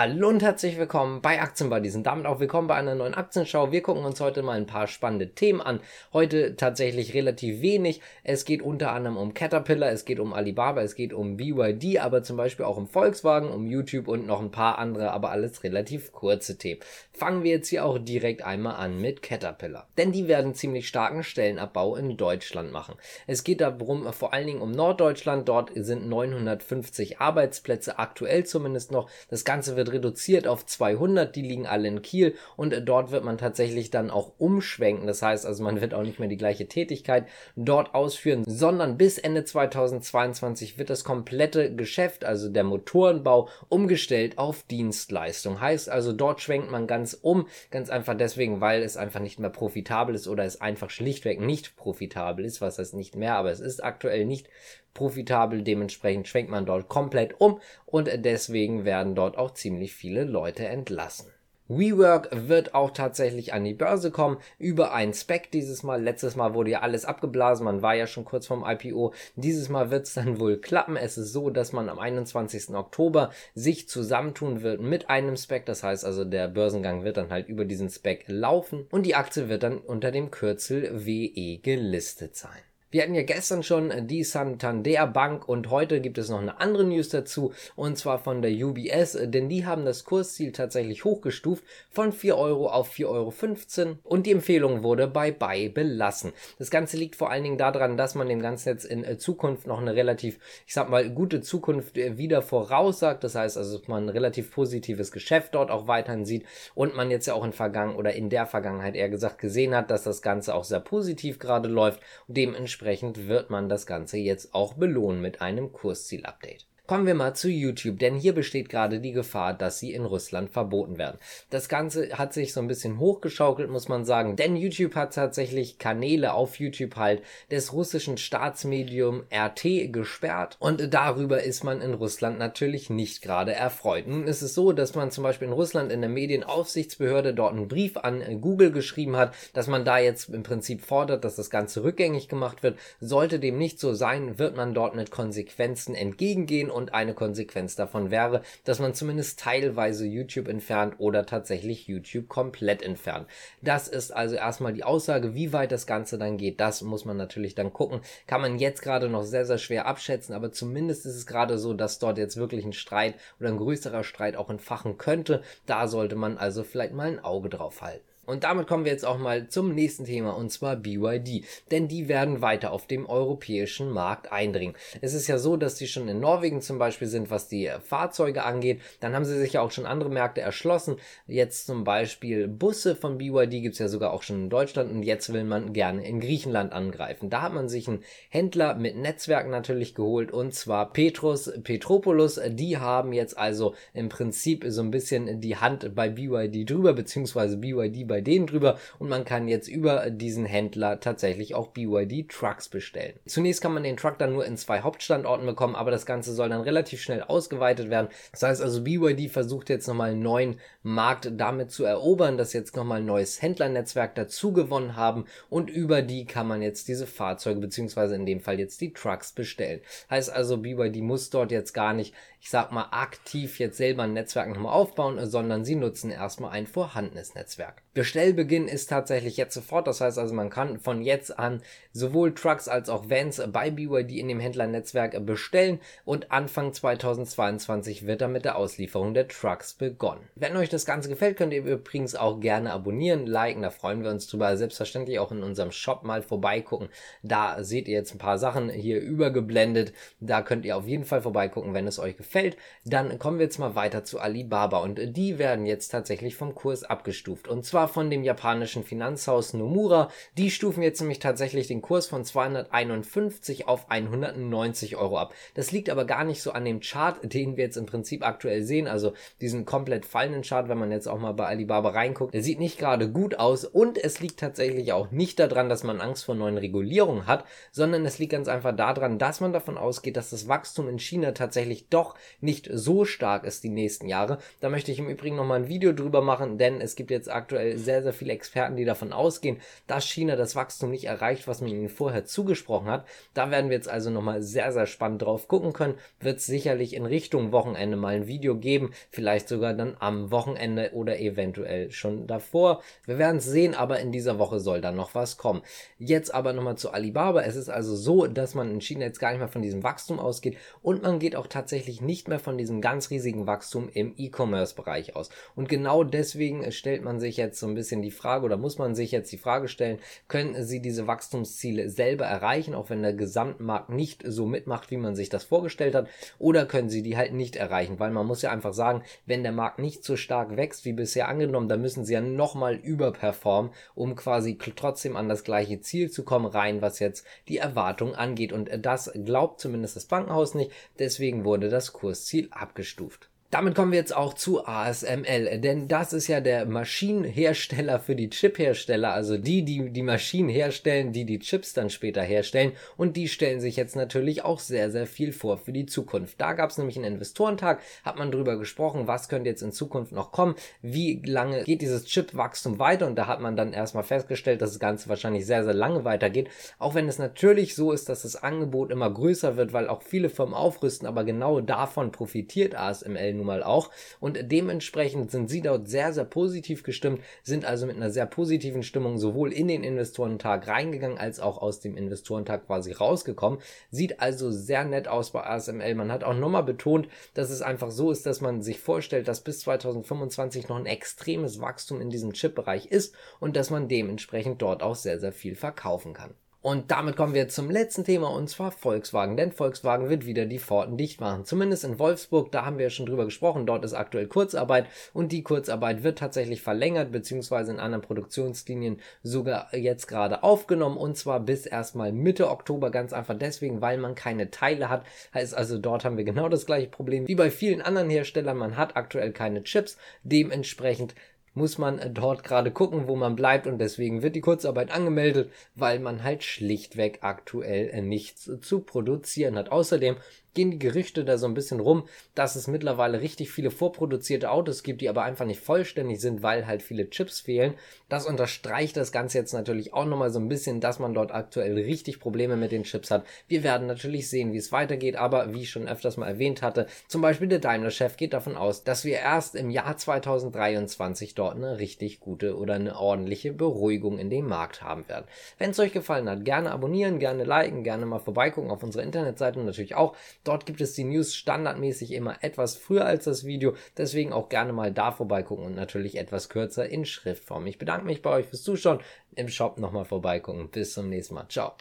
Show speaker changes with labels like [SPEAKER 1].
[SPEAKER 1] Hallo und herzlich willkommen bei Aktienbuddies und damit auch willkommen bei einer neuen Aktienschau. Wir gucken uns heute mal ein paar spannende Themen an. Heute tatsächlich relativ wenig. Es geht unter anderem um Caterpillar, es geht um Alibaba, es geht um BYD, aber zum Beispiel auch um Volkswagen, um YouTube und noch ein paar andere, aber alles relativ kurze Themen. Fangen wir jetzt hier auch direkt einmal an mit Caterpillar. Denn die werden ziemlich starken Stellenabbau in Deutschland machen. Es geht darum, vor allen Dingen um Norddeutschland. Dort sind 950 Arbeitsplätze aktuell zumindest noch. Das Ganze wird reduziert auf 200, die liegen alle in Kiel und dort wird man tatsächlich dann auch umschwenken. Das heißt also, man wird auch nicht mehr die gleiche Tätigkeit dort ausführen, sondern bis Ende 2022 wird das komplette Geschäft, also der Motorenbau, umgestellt auf Dienstleistung. Heißt also, dort schwenkt man ganz um, ganz einfach deswegen, weil es einfach nicht mehr profitabel ist oder es einfach schlichtweg nicht profitabel ist, was heißt nicht mehr, aber es ist aktuell nicht profitabel. Dementsprechend schwenkt man dort komplett um und deswegen werden dort auch ziemlich viele Leute entlassen. WeWork wird auch tatsächlich an die Börse kommen über ein Spec dieses Mal. Letztes Mal wurde ja alles abgeblasen, man war ja schon kurz vorm IPO. Dieses Mal wird es dann wohl klappen. Es ist so, dass man am 21. Oktober sich zusammentun wird mit einem Spec. Das heißt also, der Börsengang wird dann halt über diesen Spec laufen und die Aktie wird dann unter dem Kürzel WE gelistet sein. Wir hatten ja gestern schon die Santander Bank und heute gibt es noch eine andere News dazu und zwar von der UBS, denn die haben das Kursziel tatsächlich hochgestuft von 4 Euro auf 4,15 Euro und die Empfehlung wurde bei Buy belassen. Das Ganze liegt vor allen Dingen daran, dass man dem Ganzen jetzt in äh, Zukunft noch eine relativ, ich sag mal, gute Zukunft äh, wieder voraussagt. Das heißt also, dass man ein relativ positives Geschäft dort auch weiterhin sieht und man jetzt ja auch in Vergangen oder in der Vergangenheit eher gesagt gesehen hat, dass das Ganze auch sehr positiv gerade läuft und dementsprechend dementsprechend wird man das Ganze jetzt auch belohnen mit einem Kursziel-Update. Kommen wir mal zu YouTube, denn hier besteht gerade die Gefahr, dass sie in Russland verboten werden. Das Ganze hat sich so ein bisschen hochgeschaukelt, muss man sagen, denn YouTube hat tatsächlich Kanäle auf YouTube halt des russischen Staatsmedium RT gesperrt und darüber ist man in Russland natürlich nicht gerade erfreut. Nun ist es so, dass man zum Beispiel in Russland in der Medienaufsichtsbehörde dort einen Brief an Google geschrieben hat, dass man da jetzt im Prinzip fordert, dass das Ganze rückgängig gemacht wird. Sollte dem nicht so sein, wird man dort mit Konsequenzen entgegengehen und eine Konsequenz davon wäre, dass man zumindest teilweise YouTube entfernt oder tatsächlich YouTube komplett entfernt. Das ist also erstmal die Aussage, wie weit das Ganze dann geht. Das muss man natürlich dann gucken. Kann man jetzt gerade noch sehr, sehr schwer abschätzen, aber zumindest ist es gerade so, dass dort jetzt wirklich ein Streit oder ein größerer Streit auch entfachen könnte. Da sollte man also vielleicht mal ein Auge drauf halten. Und damit kommen wir jetzt auch mal zum nächsten Thema und zwar BYD. Denn die werden weiter auf dem europäischen Markt eindringen. Es ist ja so, dass die schon in Norwegen zum Beispiel sind, was die Fahrzeuge angeht. Dann haben sie sich ja auch schon andere Märkte erschlossen. Jetzt zum Beispiel Busse von BYD gibt es ja sogar auch schon in Deutschland und jetzt will man gerne in Griechenland angreifen. Da hat man sich einen Händler mit Netzwerken natürlich geholt und zwar Petrus Petropoulos. Die haben jetzt also im Prinzip so ein bisschen die Hand bei BYD drüber, beziehungsweise BYD bei bei drüber und man kann jetzt über diesen Händler tatsächlich auch BYD Trucks bestellen. Zunächst kann man den Truck dann nur in zwei Hauptstandorten bekommen, aber das Ganze soll dann relativ schnell ausgeweitet werden. Das heißt also, BYD versucht jetzt nochmal einen neuen Markt damit zu erobern, dass jetzt nochmal ein neues Händlernetzwerk dazu gewonnen haben und über die kann man jetzt diese Fahrzeuge beziehungsweise in dem Fall jetzt die Trucks bestellen. Heißt also, BYD muss dort jetzt gar nicht, ich sag mal, aktiv jetzt selber ein Netzwerk nochmal aufbauen, sondern sie nutzen erstmal ein vorhandenes Netzwerk. Bestellbeginn ist tatsächlich jetzt sofort. Das heißt also, man kann von jetzt an sowohl Trucks als auch Vans bei BYD in dem Händlernetzwerk bestellen und Anfang 2022 wird dann mit der Auslieferung der Trucks begonnen. Wenn euch das Ganze gefällt, könnt ihr übrigens auch gerne abonnieren, liken, da freuen wir uns drüber. Selbstverständlich auch in unserem Shop mal vorbeigucken. Da seht ihr jetzt ein paar Sachen hier übergeblendet. Da könnt ihr auf jeden Fall vorbeigucken, wenn es euch gefällt. Dann kommen wir jetzt mal weiter zu Alibaba und die werden jetzt tatsächlich vom Kurs abgestuft und zwar von von dem japanischen Finanzhaus Nomura. Die stufen jetzt nämlich tatsächlich den Kurs von 251 auf 190 Euro ab. Das liegt aber gar nicht so an dem Chart, den wir jetzt im Prinzip aktuell sehen, also diesen komplett fallenden Chart, wenn man jetzt auch mal bei Alibaba reinguckt. Der sieht nicht gerade gut aus und es liegt tatsächlich auch nicht daran, dass man Angst vor neuen Regulierungen hat, sondern es liegt ganz einfach daran, dass man davon ausgeht, dass das Wachstum in China tatsächlich doch nicht so stark ist die nächsten Jahre. Da möchte ich im Übrigen nochmal ein Video drüber machen, denn es gibt jetzt aktuell aktuell sehr, sehr viele Experten, die davon ausgehen, dass China das Wachstum nicht erreicht, was man ihnen vorher zugesprochen hat. Da werden wir jetzt also nochmal sehr, sehr spannend drauf gucken können. Wird sicherlich in Richtung Wochenende mal ein Video geben, vielleicht sogar dann am Wochenende oder eventuell schon davor. Wir werden es sehen, aber in dieser Woche soll dann noch was kommen. Jetzt aber nochmal zu Alibaba. Es ist also so, dass man in China jetzt gar nicht mehr von diesem Wachstum ausgeht und man geht auch tatsächlich nicht mehr von diesem ganz riesigen Wachstum im E-Commerce-Bereich aus. Und genau deswegen stellt man sich jetzt so ein bisschen die Frage oder muss man sich jetzt die Frage stellen, können Sie diese Wachstumsziele selber erreichen, auch wenn der Gesamtmarkt nicht so mitmacht, wie man sich das vorgestellt hat, oder können Sie die halt nicht erreichen, weil man muss ja einfach sagen, wenn der Markt nicht so stark wächst wie bisher angenommen, dann müssen Sie ja nochmal überperformen, um quasi trotzdem an das gleiche Ziel zu kommen, rein was jetzt die Erwartung angeht. Und das glaubt zumindest das Bankenhaus nicht, deswegen wurde das Kursziel abgestuft. Damit kommen wir jetzt auch zu ASML, denn das ist ja der Maschinenhersteller für die Chiphersteller, also die, die die Maschinen herstellen, die die Chips dann später herstellen. Und die stellen sich jetzt natürlich auch sehr, sehr viel vor für die Zukunft. Da gab es nämlich einen Investorentag, hat man drüber gesprochen, was könnte jetzt in Zukunft noch kommen, wie lange geht dieses Chipwachstum weiter? Und da hat man dann erstmal festgestellt, dass das Ganze wahrscheinlich sehr, sehr lange weitergeht, auch wenn es natürlich so ist, dass das Angebot immer größer wird, weil auch viele Firmen aufrüsten, aber genau davon profitiert ASML nun mal auch. Und dementsprechend sind sie dort sehr, sehr positiv gestimmt, sind also mit einer sehr positiven Stimmung sowohl in den Investorentag reingegangen, als auch aus dem Investorentag quasi rausgekommen. Sieht also sehr nett aus bei ASML. Man hat auch nochmal betont, dass es einfach so ist, dass man sich vorstellt, dass bis 2025 noch ein extremes Wachstum in diesem Chip-Bereich ist und dass man dementsprechend dort auch sehr, sehr viel verkaufen kann. Und damit kommen wir zum letzten Thema und zwar Volkswagen. Denn Volkswagen wird wieder die Pforten dicht machen. Zumindest in Wolfsburg, da haben wir ja schon drüber gesprochen. Dort ist aktuell Kurzarbeit und die Kurzarbeit wird tatsächlich verlängert, beziehungsweise in anderen Produktionslinien sogar jetzt gerade aufgenommen und zwar bis erstmal Mitte Oktober. Ganz einfach deswegen, weil man keine Teile hat. Heißt also, dort haben wir genau das gleiche Problem wie bei vielen anderen Herstellern. Man hat aktuell keine Chips. Dementsprechend muss man dort gerade gucken, wo man bleibt und deswegen wird die Kurzarbeit angemeldet, weil man halt schlichtweg aktuell nichts zu produzieren hat. Außerdem gehen die Gerüchte da so ein bisschen rum, dass es mittlerweile richtig viele vorproduzierte Autos gibt, die aber einfach nicht vollständig sind, weil halt viele Chips fehlen. Das unterstreicht das Ganze jetzt natürlich auch nochmal so ein bisschen, dass man dort aktuell richtig Probleme mit den Chips hat. Wir werden natürlich sehen, wie es weitergeht, aber wie ich schon öfters mal erwähnt hatte, zum Beispiel der Daimler-Chef geht davon aus, dass wir erst im Jahr 2023 dort eine richtig gute oder eine ordentliche Beruhigung in dem Markt haben werden. Wenn es euch gefallen hat, gerne abonnieren, gerne liken, gerne mal vorbeigucken auf unserer Internetseite natürlich auch Dort gibt es die News standardmäßig immer etwas früher als das Video, deswegen auch gerne mal da vorbeigucken und natürlich etwas kürzer in Schriftform. Ich bedanke mich bei euch fürs Zuschauen, im Shop nochmal vorbeigucken. Bis zum nächsten Mal. Ciao.